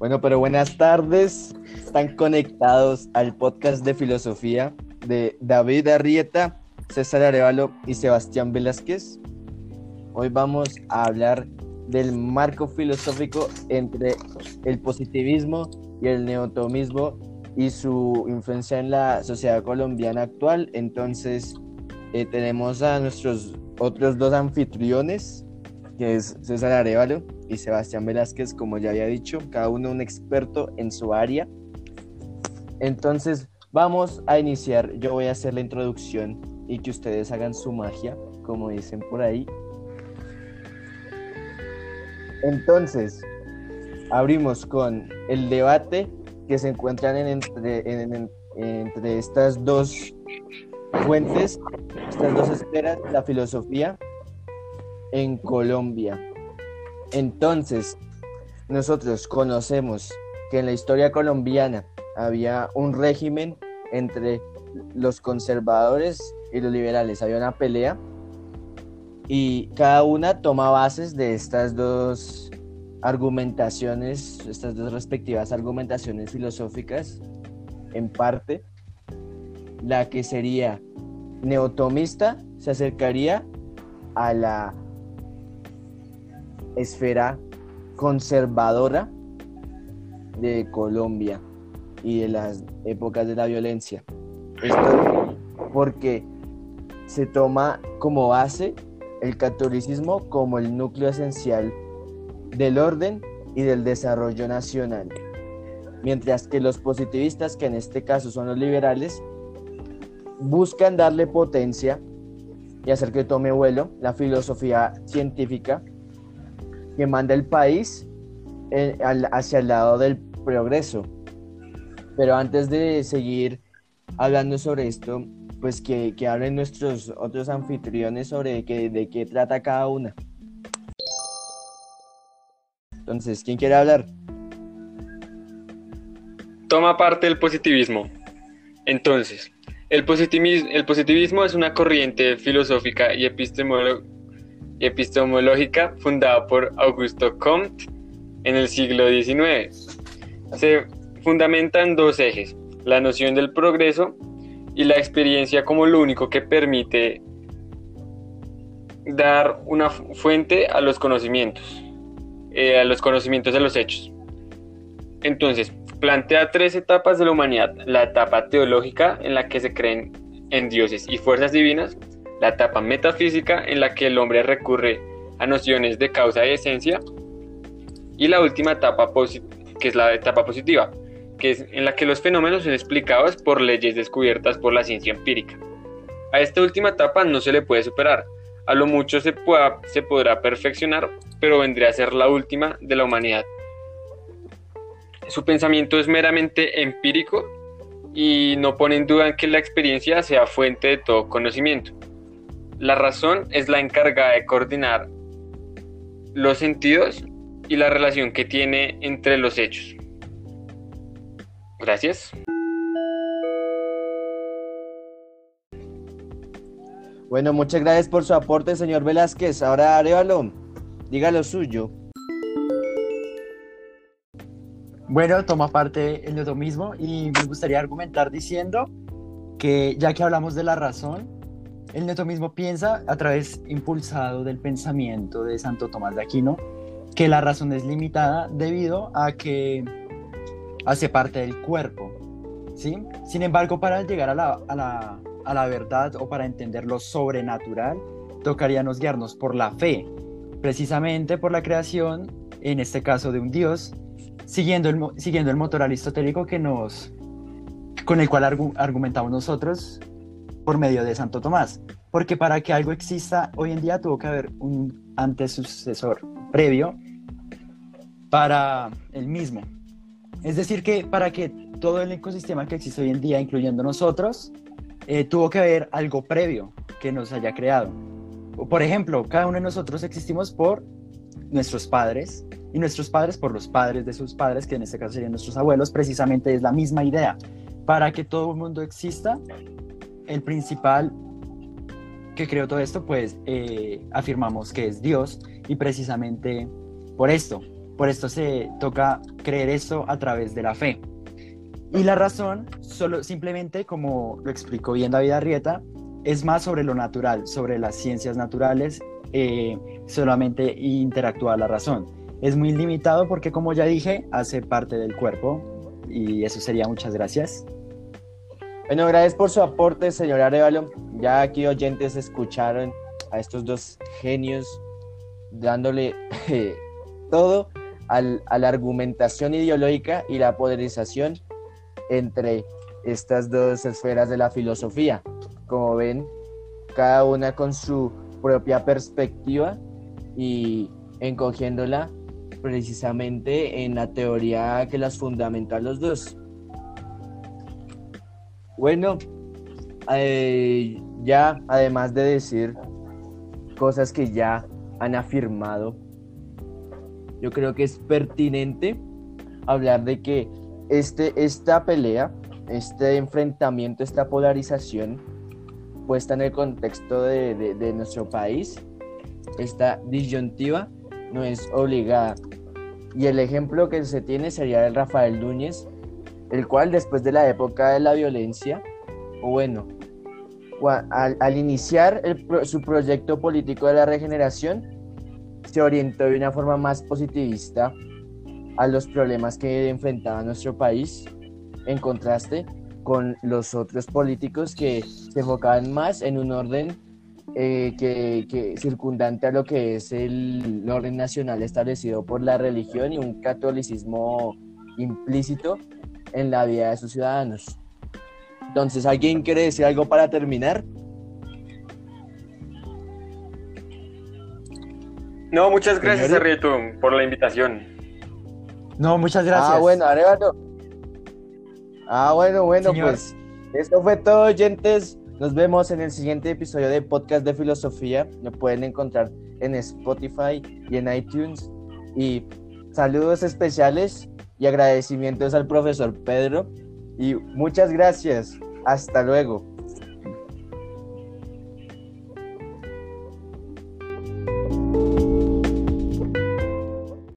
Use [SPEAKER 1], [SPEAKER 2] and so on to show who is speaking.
[SPEAKER 1] Bueno, pero buenas tardes. Están conectados al podcast de filosofía de David Arrieta, César Arevalo y Sebastián Velázquez. Hoy vamos a hablar del marco filosófico entre el positivismo y el neotomismo y su influencia en la sociedad colombiana actual. Entonces, eh, tenemos a nuestros otros dos anfitriones, que es César Arevalo y Sebastián Velázquez, como ya había dicho, cada uno un experto en su área. Entonces, vamos a iniciar. Yo voy a hacer la introducción y que ustedes hagan su magia, como dicen por ahí. Entonces, abrimos con el debate que se encuentran entre, entre estas dos fuentes, estas dos esferas, la filosofía en Colombia. Entonces, nosotros conocemos que en la historia colombiana había un régimen entre los conservadores y los liberales, había una pelea y cada una toma bases de estas dos argumentaciones, estas dos respectivas argumentaciones filosóficas, en parte, la que sería neotomista se acercaría a la esfera conservadora de Colombia y de las épocas de la violencia. Esto porque se toma como base el catolicismo como el núcleo esencial del orden y del desarrollo nacional, mientras que los positivistas, que en este caso son los liberales, buscan darle potencia y hacer que tome vuelo la filosofía científica que manda el país eh, hacia el lado del progreso. Pero antes de seguir hablando sobre esto, pues que, que hablen nuestros otros anfitriones sobre de qué trata cada una. Entonces, ¿quién quiere hablar?
[SPEAKER 2] Toma parte el positivismo. Entonces, el positivismo, el positivismo es una corriente filosófica y epistemológica fundada por Augusto Comte en el siglo XIX. Se fundamenta en dos ejes, la noción del progreso y la experiencia como lo único que permite dar una fuente a los conocimientos, eh, a los conocimientos de los hechos. Entonces, plantea tres etapas de la humanidad. La etapa teológica en la que se creen en dioses y fuerzas divinas. La etapa metafísica en la que el hombre recurre a nociones de causa y esencia. Y la última etapa, que es la etapa positiva, que es en la que los fenómenos son explicados por leyes descubiertas por la ciencia empírica. A esta última etapa no se le puede superar. A lo mucho se, pueda, se podrá perfeccionar, pero vendría a ser la última de la humanidad. Su pensamiento es meramente empírico y no pone en duda que la experiencia sea fuente de todo conocimiento. La razón es la encargada de coordinar los sentidos y la relación que tiene entre los hechos. Gracias.
[SPEAKER 1] Bueno, muchas gracias por su aporte, señor Velázquez. Ahora, Arevalo, diga lo suyo.
[SPEAKER 3] Bueno, toma parte en lo mismo y me gustaría argumentar diciendo que ya que hablamos de la razón, el netomismo piensa a través impulsado del pensamiento de Santo Tomás de Aquino que la razón es limitada debido a que hace parte del cuerpo. ¿sí? Sin embargo, para llegar a la, a, la, a la verdad o para entender lo sobrenatural, tocaríamos guiarnos por la fe, precisamente por la creación, en este caso de un Dios, siguiendo el, siguiendo el motor aristotélico que nos, con el cual argumentamos nosotros por medio de Santo Tomás. Porque para que algo exista hoy en día tuvo que haber un antecesor previo para el mismo. Es decir, que para que todo el ecosistema que existe hoy en día, incluyendo nosotros, eh, tuvo que haber algo previo que nos haya creado. Por ejemplo, cada uno de nosotros existimos por nuestros padres, y nuestros padres por los padres de sus padres, que en este caso serían nuestros abuelos, precisamente es la misma idea. Para que todo el mundo exista, el principal que creó todo esto, pues eh, afirmamos que es Dios y precisamente por esto, Por esto se toca creer esto a través de la fe. Y la razón, solo simplemente, como lo explicó bien David Arrieta, es más sobre lo natural, sobre las ciencias naturales, eh, solamente interactúa la razón. Es muy limitado porque, como ya dije, hace parte del cuerpo. Y eso sería muchas gracias.
[SPEAKER 1] Bueno, gracias por su aporte, señor Arevalo. Ya aquí oyentes escucharon a estos dos genios dándole eh, todo a la argumentación ideológica y la polarización entre estas dos esferas de la filosofía. Como ven, cada una con su propia perspectiva y encogiéndola precisamente en la teoría que las fundamenta los dos. Bueno, eh, ya además de decir cosas que ya han afirmado, yo creo que es pertinente hablar de que este, esta pelea, este enfrentamiento, esta polarización puesta en el contexto de, de nuestro país, esta disyuntiva no es obligada. Y el ejemplo que se tiene sería el Rafael Núñez, el cual después de la época de la violencia, o bueno, al, iniciar su proyecto político de la regeneración, se orientó de una forma más positivista a los problemas que enfrentaba nuestro país, en contraste con los otros políticos que se enfocaban más en un orden eh, que, circundante a lo que es el orden nacional establecido por la religión y un catolicismo implícito en la vida de sus ciudadanos. Entonces, ¿alguien quiere decir algo para terminar?
[SPEAKER 2] No, muchas gracias, Arrieto, por la invitación.
[SPEAKER 3] No, muchas gracias.
[SPEAKER 1] Ah, bueno, Arevalo. Ah, bueno, bueno, pues esto fue todo, oyentes. Nos vemos en el siguiente episodio de Podcast de Filosofía. Lo pueden encontrar en Spotify y en iTunes. Y saludos especiales y agradecimientos al profesor Pedro y muchas gracias. Hasta luego.